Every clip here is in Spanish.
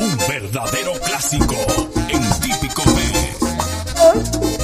Un verdadero clásico en típico B.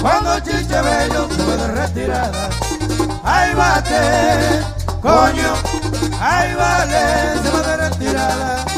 Cuando Chiche Bello fue de retirada, ahí bate, coño, ahí vale, se va de retirada.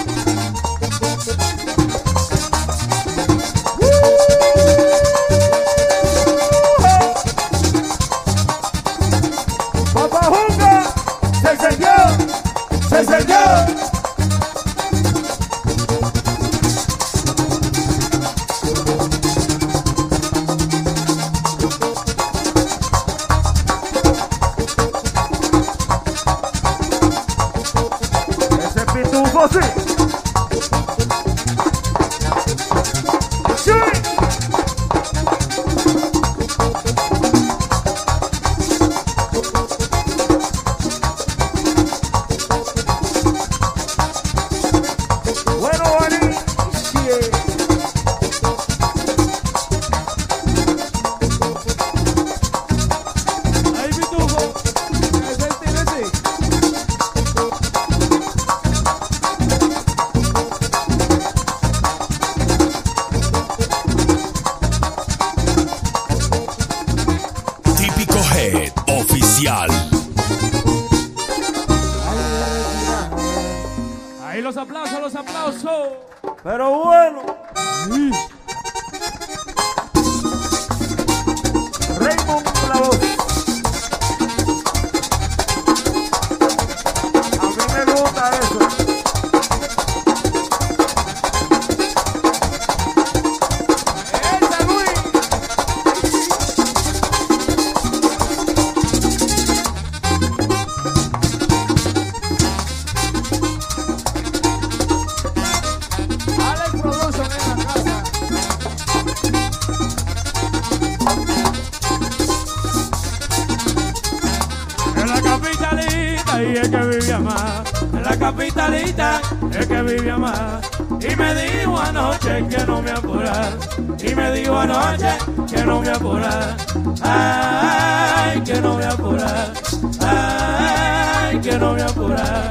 Y me dijo anoche que no me apurar, Y me dijo anoche que no me apurar, Ay, que no me apurar, Ay, que no me apurara.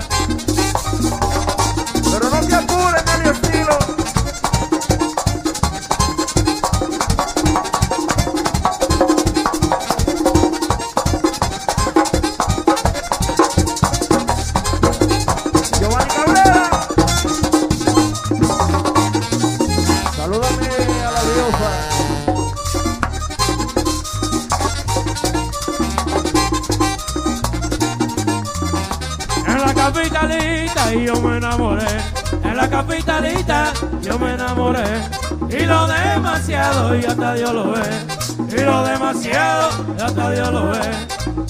y lo demasiado y hasta Dios lo ve. Y lo demasiado y hasta Dios lo ve.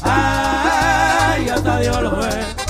Ay hasta Dios lo ve.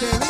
Yuli. Y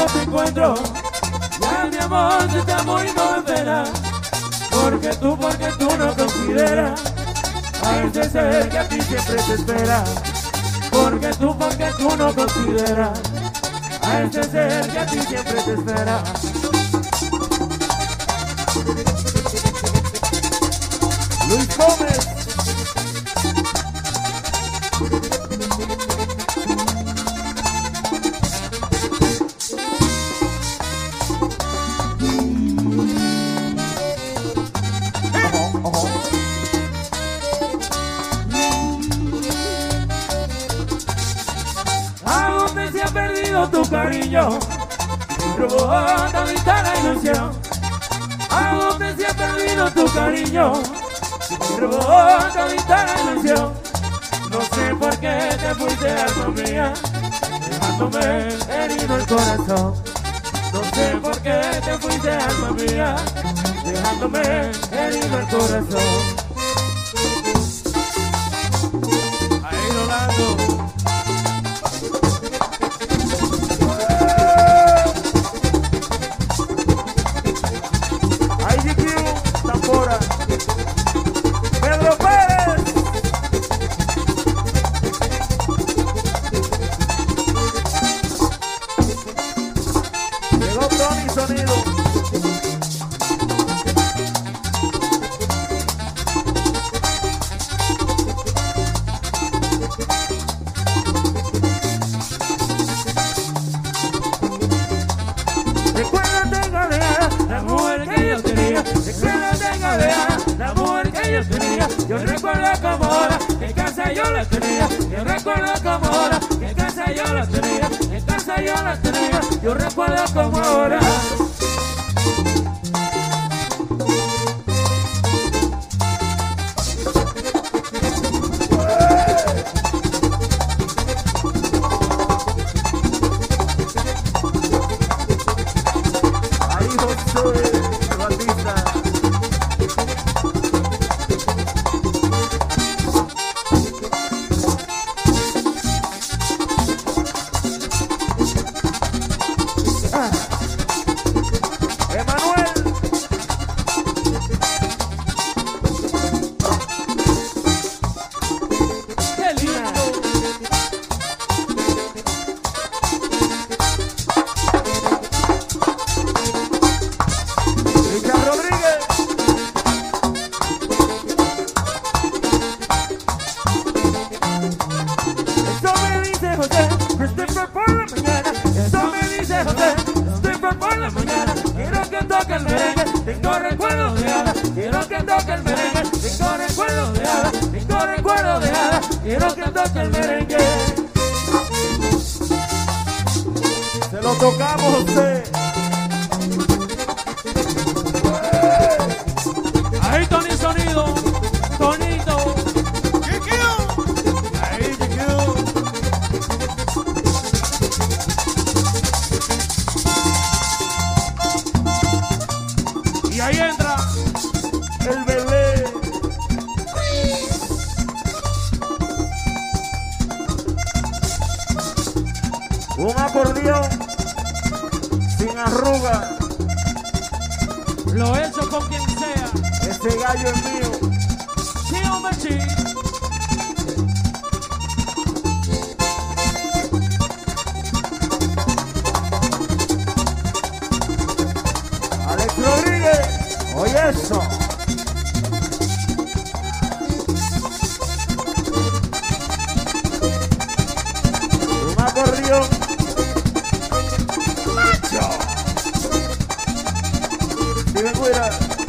no te encuentro, ya mi amor se está muy de. Este porque tú, porque tú no consideras a ese ser que a ti siempre te espera. Porque tú, porque tú no consideras a ese ser que a ti siempre te espera. Luis Gómez. provoca mi la ilusión. A dónde se ha perdido tu cariño, me provoca mi la ilusión. No sé por qué te fuiste a tu mía, dejándome herido el corazón. No sé por qué te fuiste alma mía, dejándome herido el corazón. Steven Guira. Sí,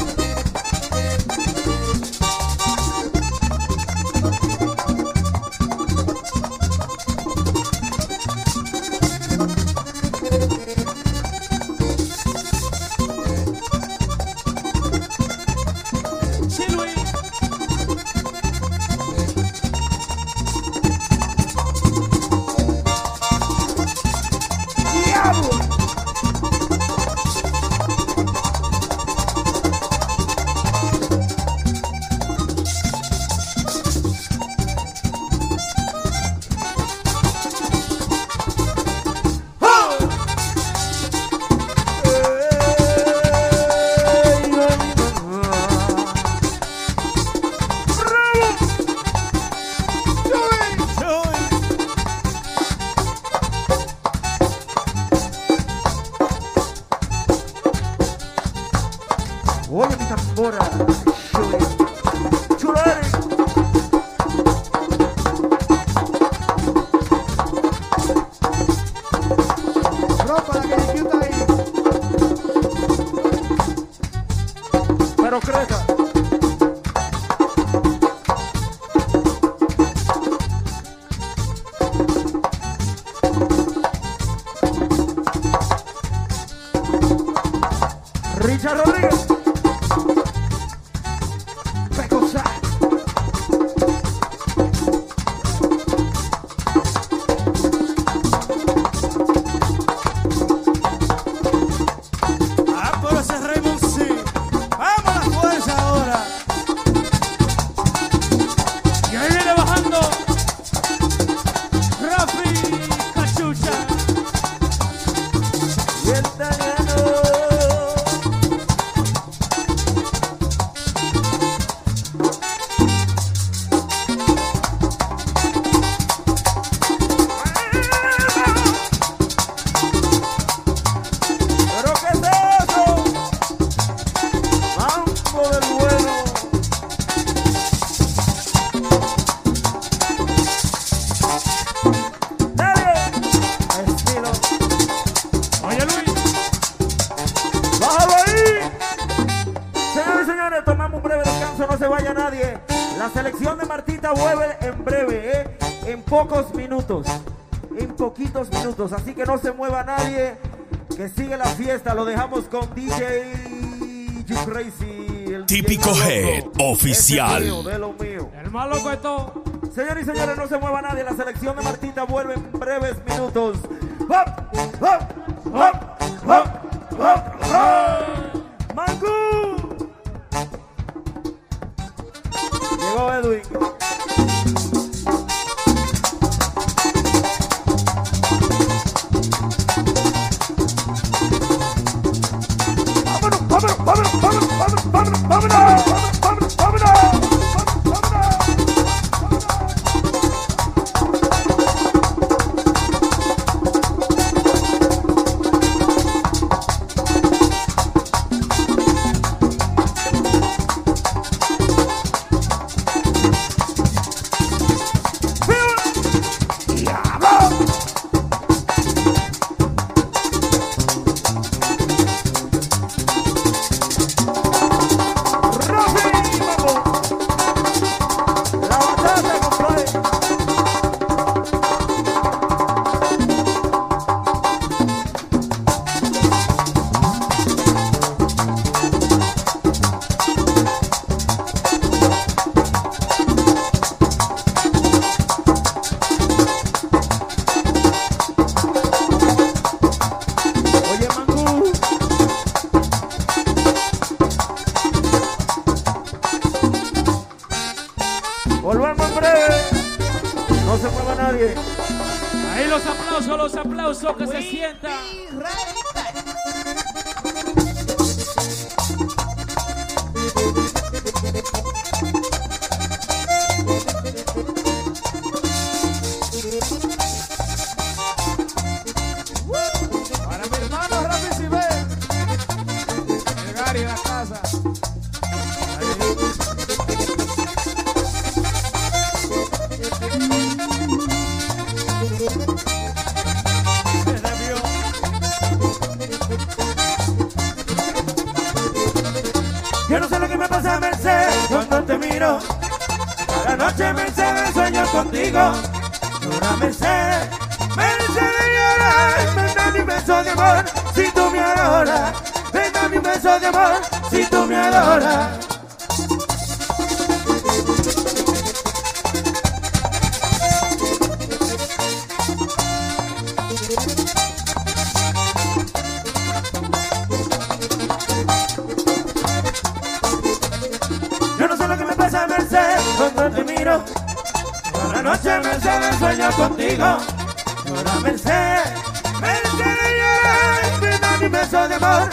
fiesta, lo dejamos con DJ You Crazy. el Típico Head oficial. Ese es mío, de lo mío. El más loco de todo. Señores y señores, no se mueva nadie. La selección de Martita vuelve en breves minutos. ¡Hop! ¡Hop! No se mueva nadie. Ahí los aplausos, los aplausos que se sientan. Beso de amor, si tú me adoras. Yo no sé lo que me pasa, Mercedes, cuando te miro. Cada noche, Mercedes, sueño contigo. Llora, Mercedes, Mercedes llora. Ven a mi beso de amor,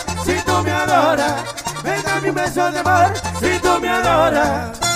tú me mi beso de amor, si tú me adoras.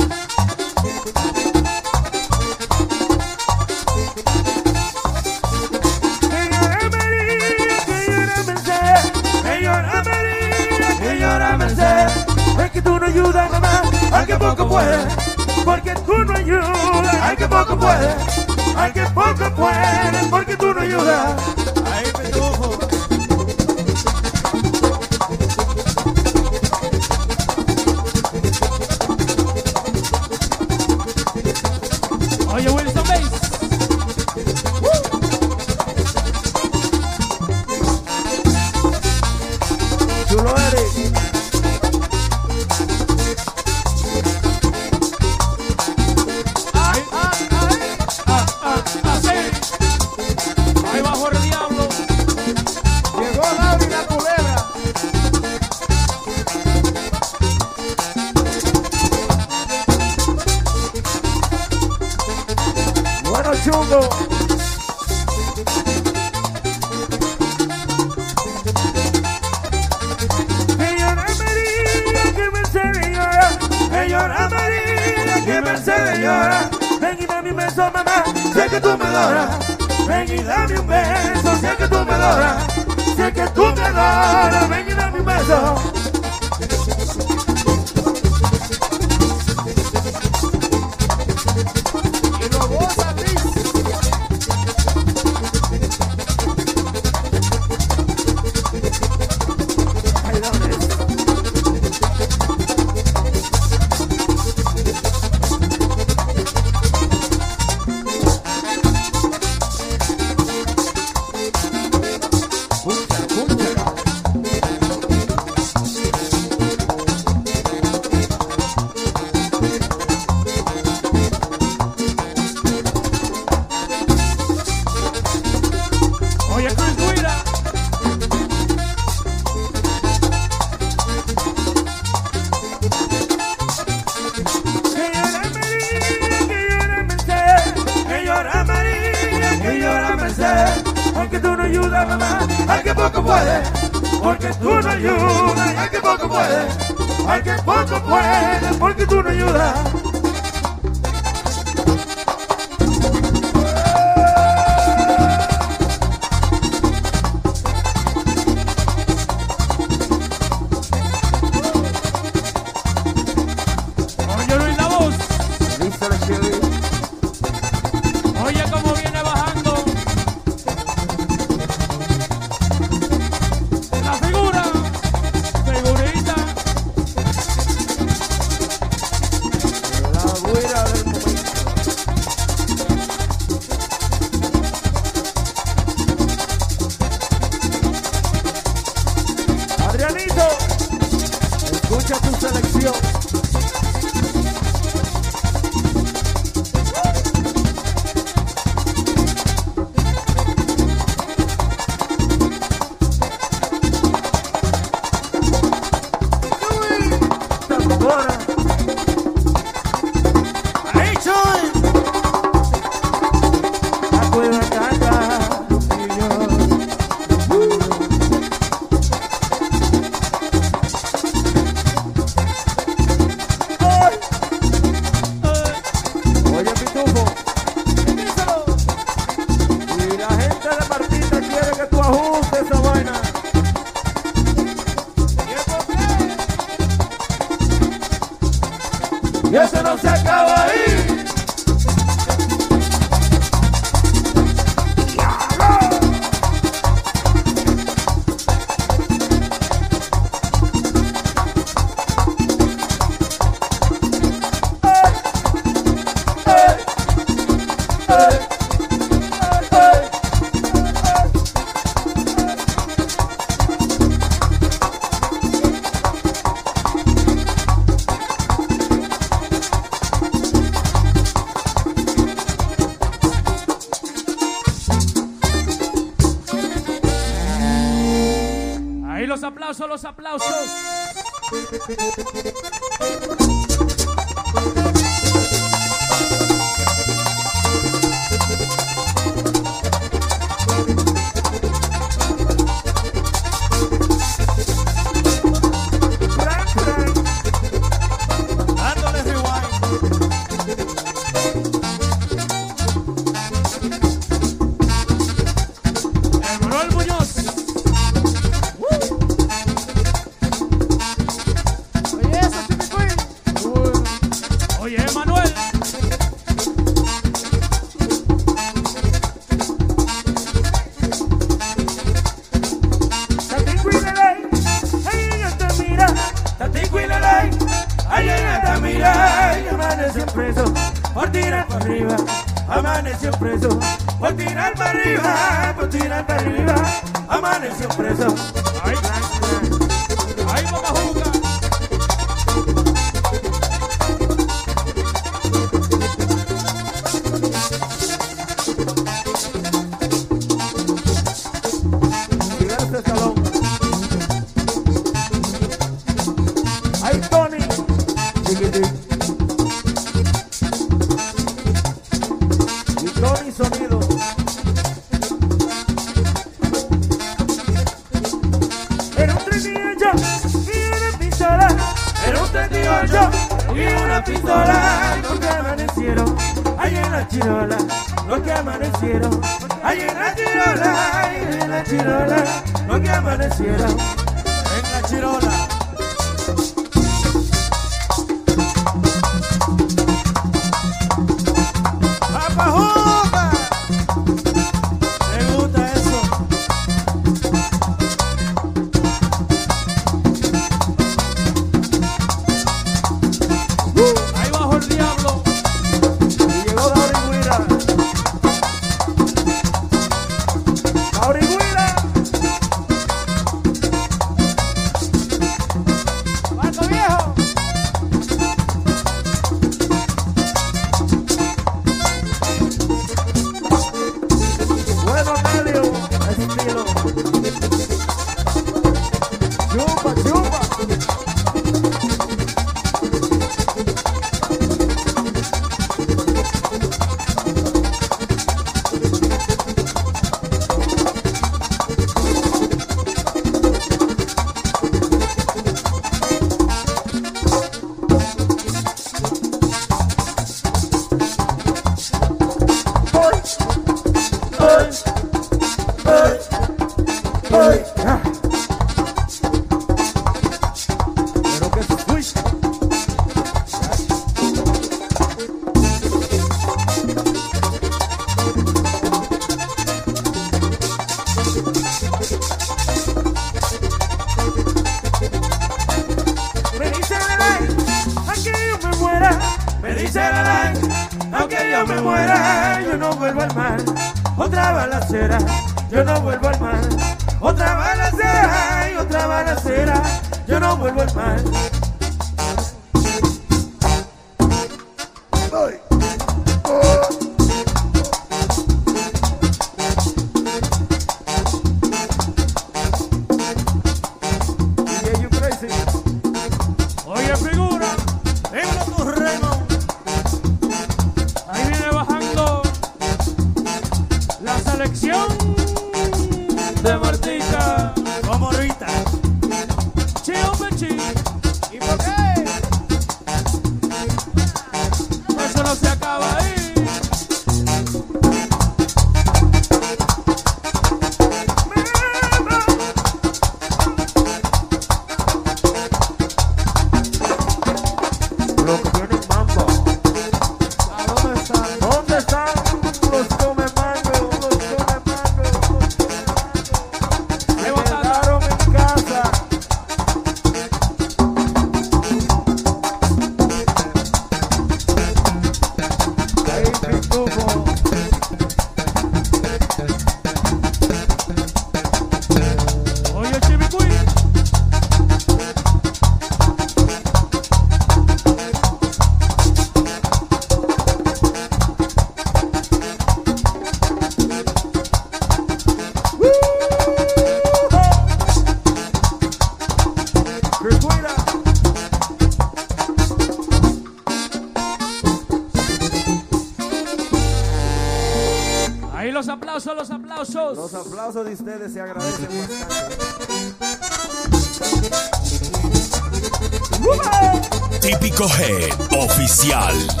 Cohen Oficial.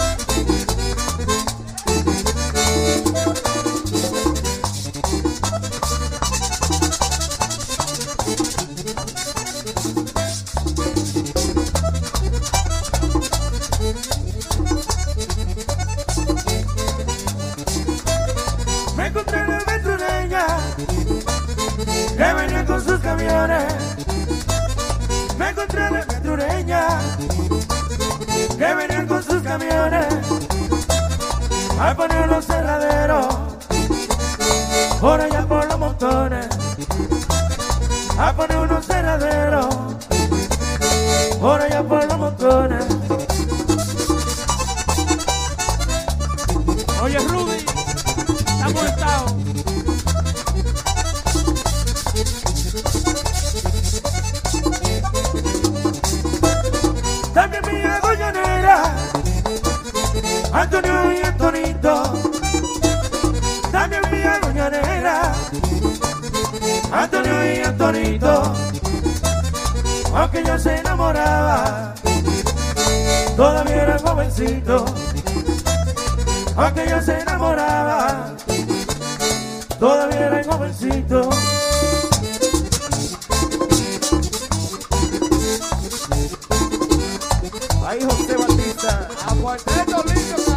aquella se enamoraba, todavía era jovencito. Ahí José Batista, aguanté lindo.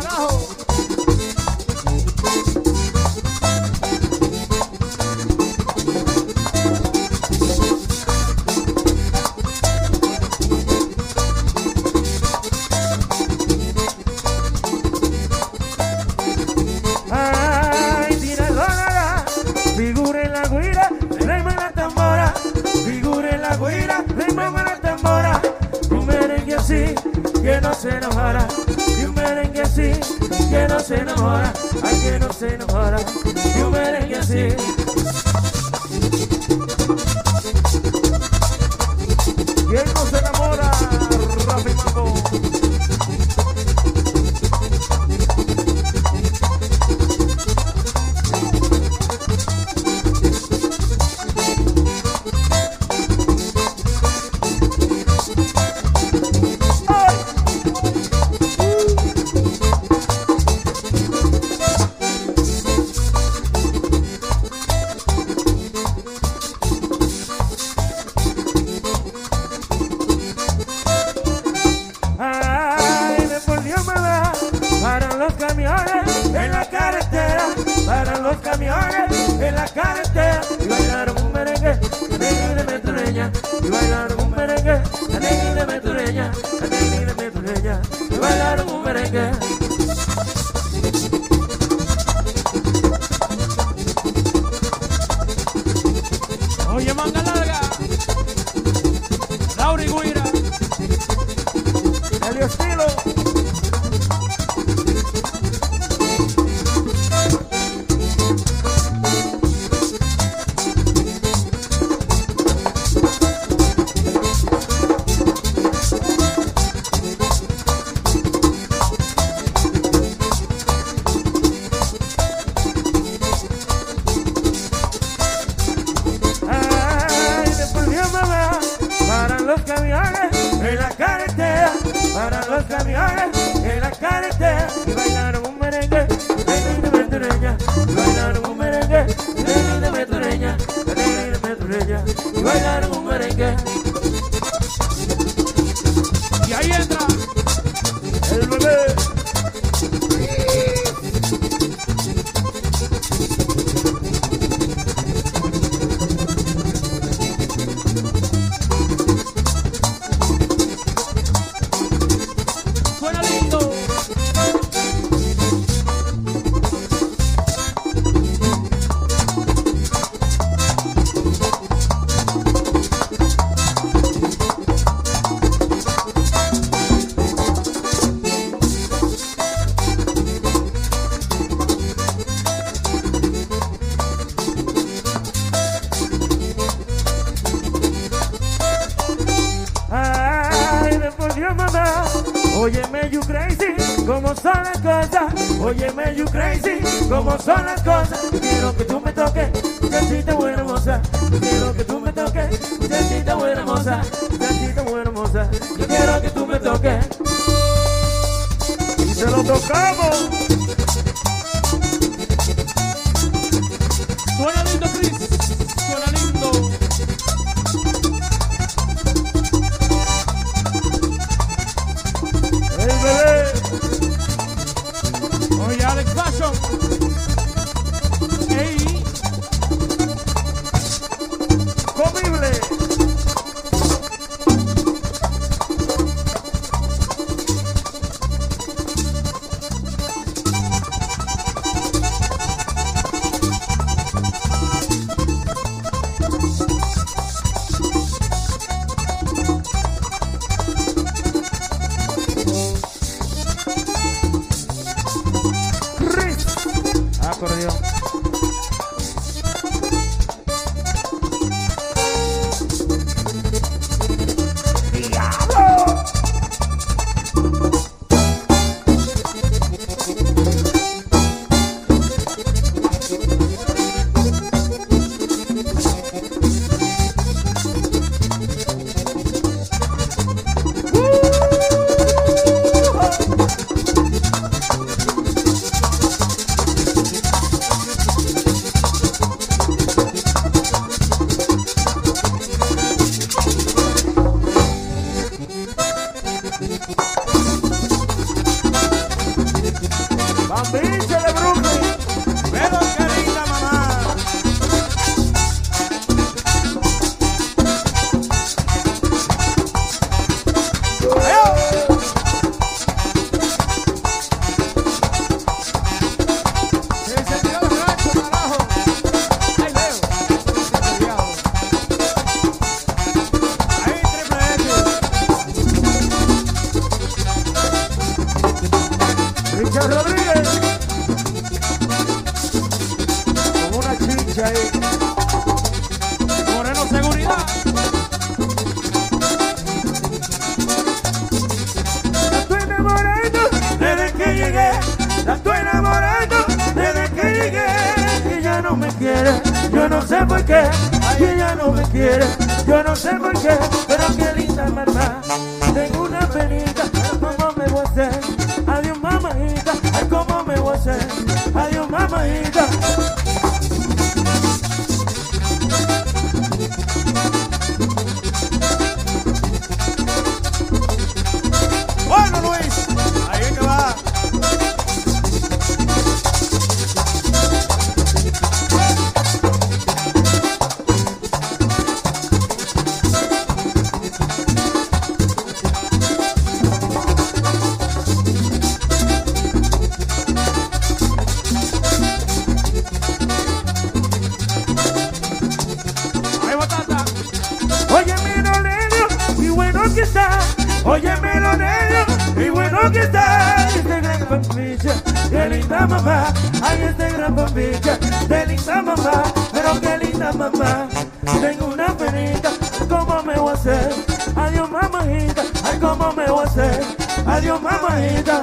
ainda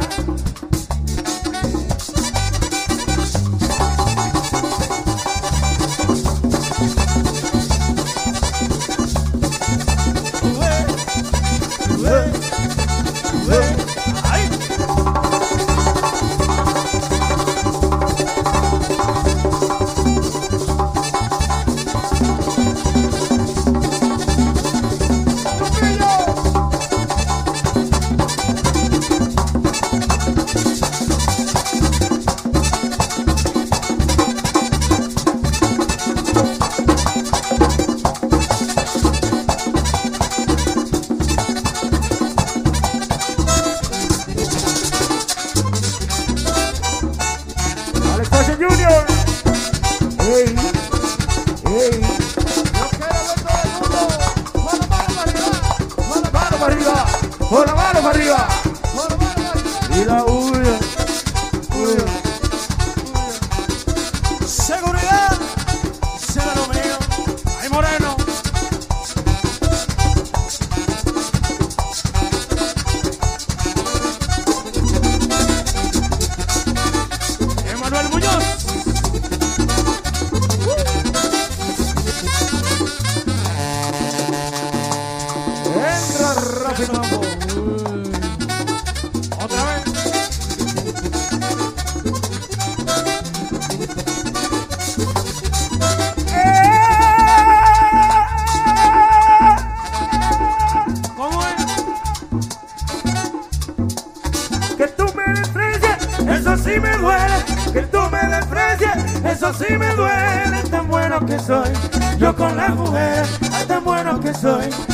soy,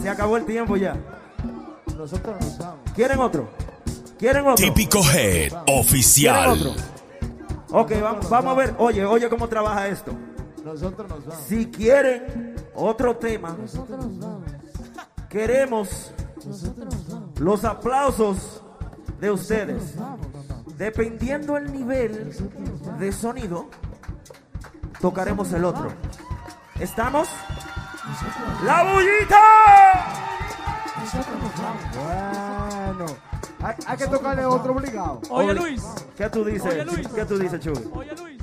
Se acabó el tiempo ya. Nosotros nos vamos. ¿Quieren otro? ¿Quieren otro? Típico Head ¿Quieren Oficial. otro? Ok, vamos, vamos a ver. Oye, oye cómo trabaja esto. Nosotros nos vamos. Si quieren otro tema, Nosotros nos vamos. queremos Nosotros nos vamos. los aplausos de ustedes. Vamos. Dependiendo el nivel de sonido, tocaremos el otro. ¿Estamos? ¡La bullita! Bueno. Hay, hay que tocarle otro obligado. Oye, Luis. ¿Qué tú dices? Oye, Luis. ¿Qué tú dices, Chubi? Oye, Luis.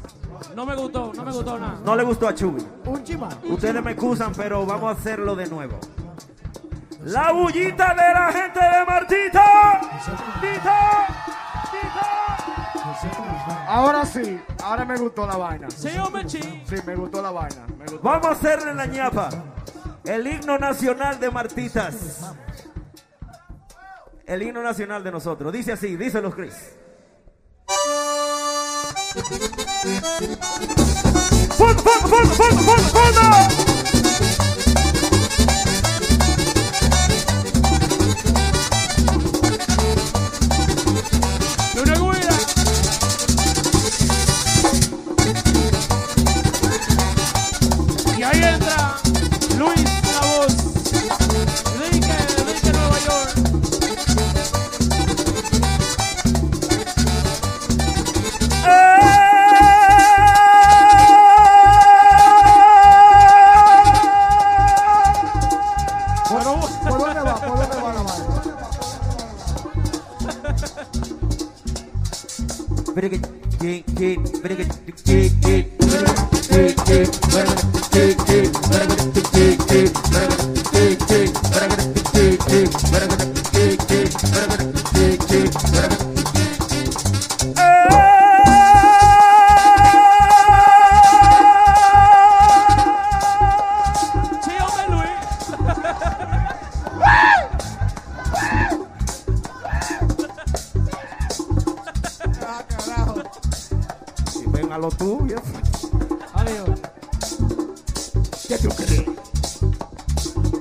No me gustó, no me gustó nada. No le gustó a Chubi. Un chimán. Ustedes me excusan, pero vamos a hacerlo de nuevo. La bullita de la gente de Martita. Tita, tita. Ahora sí. Ahora me gustó la vaina. Sí, hombre, chi. Sí, me gustó la vaina. Me gustó. Vamos a hacerle la ñapa. El himno nacional de Martitas. El himno nacional de nosotros. Dice así, díselo, Chris. ¡Fondo, fondo, fondo, fondo, fondo, fondo!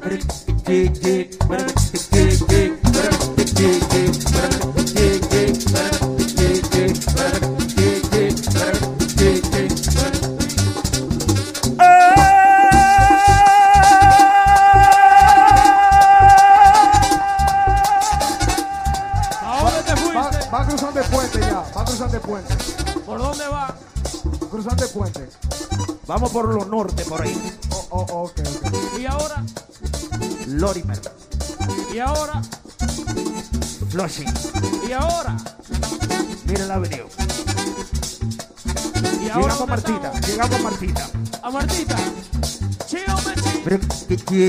¿A Se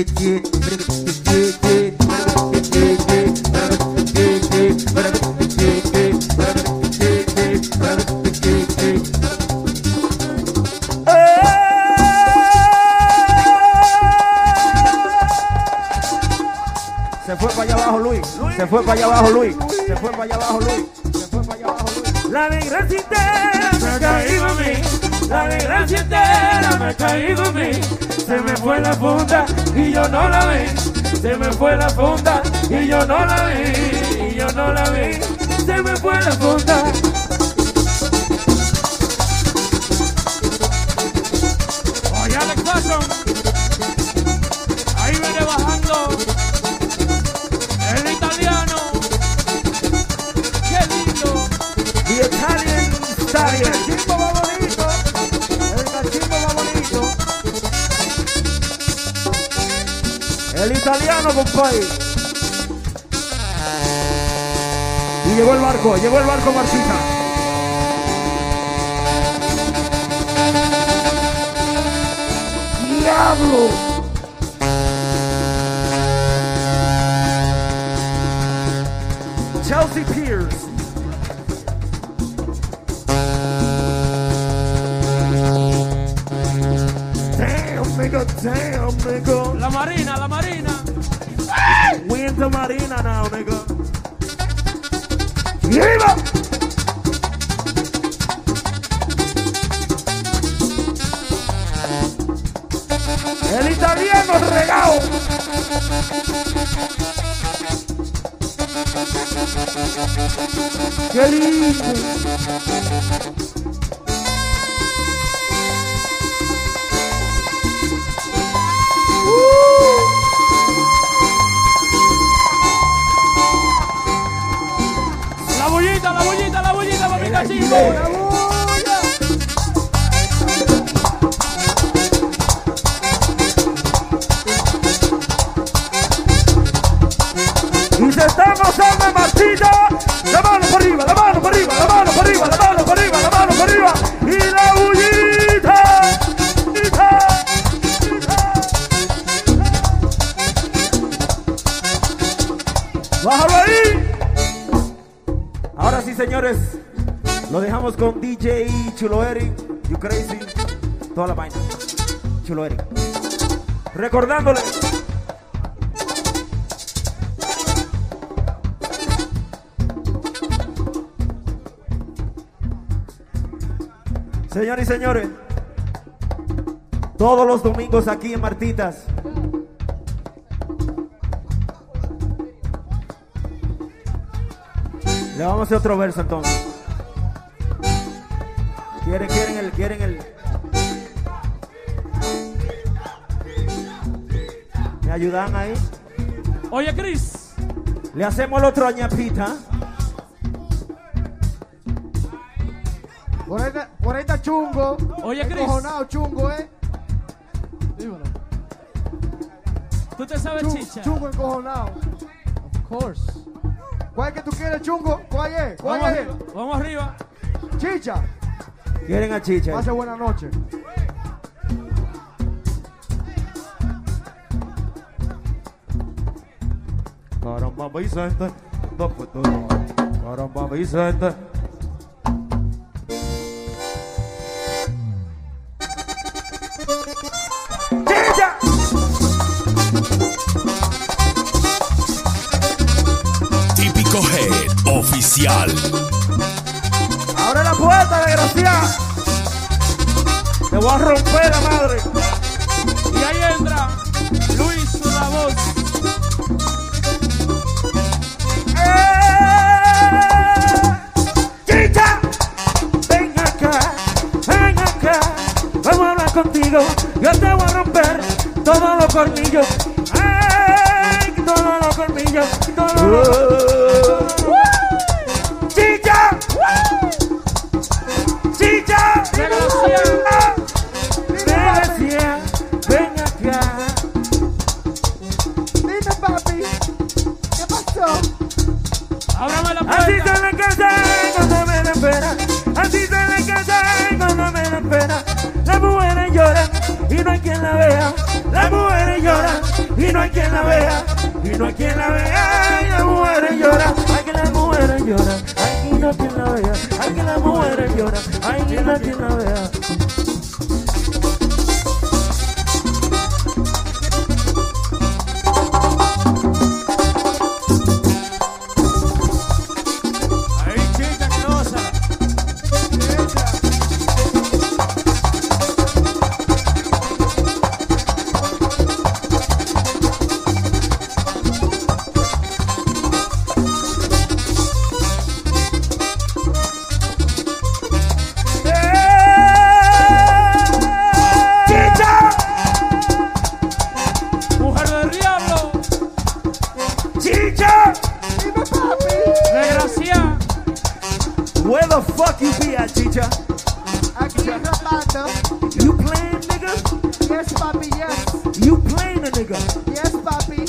fue para allá abajo Luis. Se fue para allá abajo Luis. Se fue para allá abajo no la vi. Se me fue la funda y yo no la vi. Y yo no la vi. Se me fue la funda. Italiano, compadre. Y llegó el barco, llegó el barco Martita. ¡Diablo! Chelsea Pierce. Damn, nigga. La Marina, la Marina. We into Marina now, nigga. ¡Viva! El italiano regao. ¡Qué lindo! Bullita, papi La vaina. Chulo Eric. Recordándole. Señores y señores, todos los domingos aquí en Martitas. Le vamos a hacer otro verso entonces. Ayudan ahí? Oye, Chris. Le hacemos el otro añapita. Por ahí, está- por ahí está chungo. Oye, Chris. Encojonado chungo, eh. Dímelo. ¿Tú te sabes Chungo, chicha? chungo encojonado. Of course. ¿Cuál es que tú quieres, chungo? ¿Cuál es? ¿Cuál Vamos es? arriba. Vamos arriba. Chicha, Quieren a Chicha. pase buena noche. Caramba, Vicente. No, no. Caramba, Vicente. Típico Head Oficial. ¡Abre la puerta, desgraciada! Te voy a romper la madre. Contigo. Yo te voy a romper todos los cornillos. ¡Ay! Todos los cornillos. Todos los... no hay quien la vea. Y las mujeres lloran. Ay, que las mujeres lloran. Ay, que no quien la vea. Ay, que las mujeres lloran. Ay, que no quien la vea. Chicha? Aquí rapando. You playing, nigga? Yes, papi, yes. You playing a nigga? Yes, papi.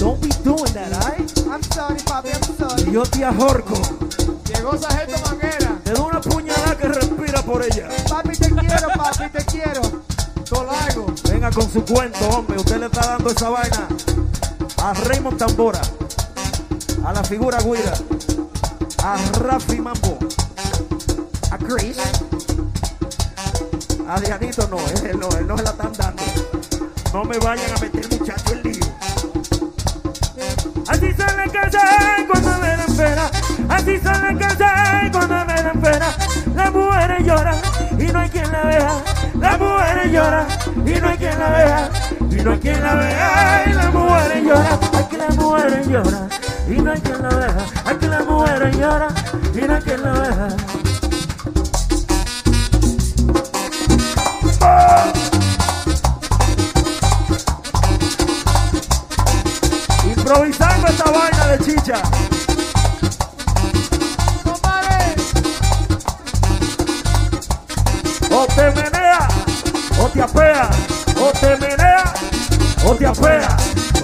Don't be doing that, alright? I'm sorry, papi, I'm sorry. Yo te ahorco. Llegó Sargento Manguera. Te doy una puñalada que respira por ella. Papi, te quiero, papi, te quiero. Tolago. Venga con su cuento, hombre. Usted le está dando esa vaina a Raymond Tambora, a la figura Guira, a Rafi Mambo, Chris, a Dianito no, él no, él no se la están dando. No me vayan a meter muchacho en lío. Así son las cosas cuando me dan pena. Así son las cosas cuando me dan pena. Las mujeres lloran y no hay quien la vea. Las mujeres lloran y no hay quien la vea. Y no hay quien la vea. Y las mujeres lloran. Hay que las mujeres lloran y no hay quien la vea. Hay que las mujeres lloran y no hay quien la vea.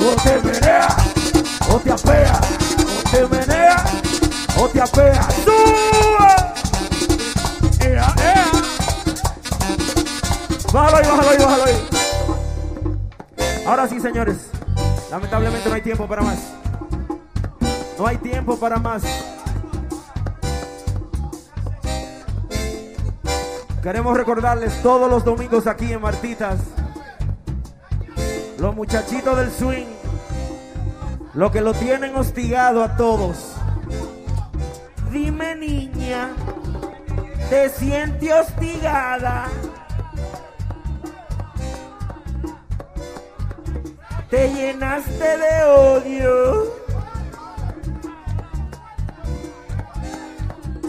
O te menea, o te apea, o te menea, o te apea. ¡Sube! Ea, ea. Bájalo ahí, bájalo ahí, bájalo ahí. Ahora sí, señores. Lamentablemente no hay tiempo para más. No hay tiempo para más. Queremos recordarles todos los domingos aquí en Martitas. Los muchachitos del swing. Lo que lo tienen hostigado a todos. Dime niña, ¿te sientes hostigada? Te llenaste de odio.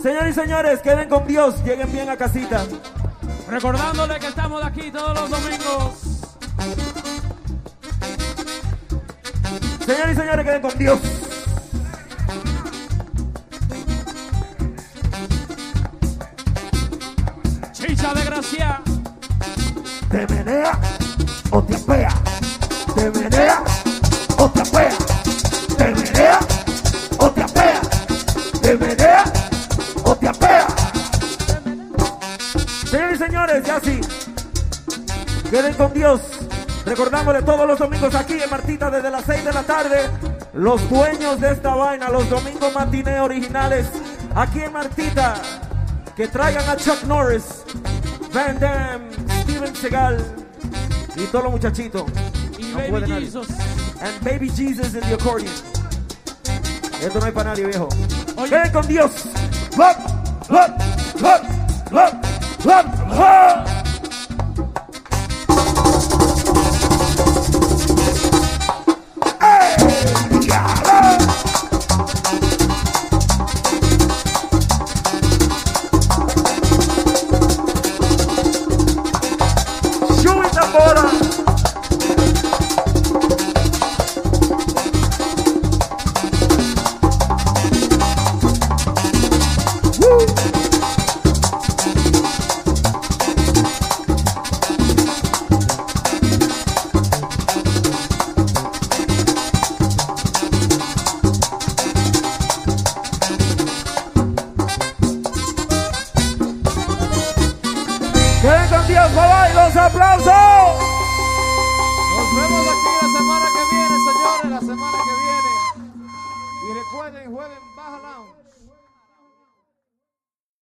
Señores y señores, queden con Dios, lleguen bien a casita. Recordándole que estamos aquí todos los domingos. Señores y señores, queden con Dios. Recordándole todos los domingos aquí en Martita desde las 6 de la tarde. Los dueños de esta vaina, los domingos matiné originales aquí en Martita. Que traigan a Chuck Norris, Van Damme, Steven Seagal y todos los muchachitos. Y No Baby. Jesus. And Baby Jesus in the accordion. Esto no hay para nadie, viejo. Oye. Ven con Dios. Hop, hop, hop, hop, hop,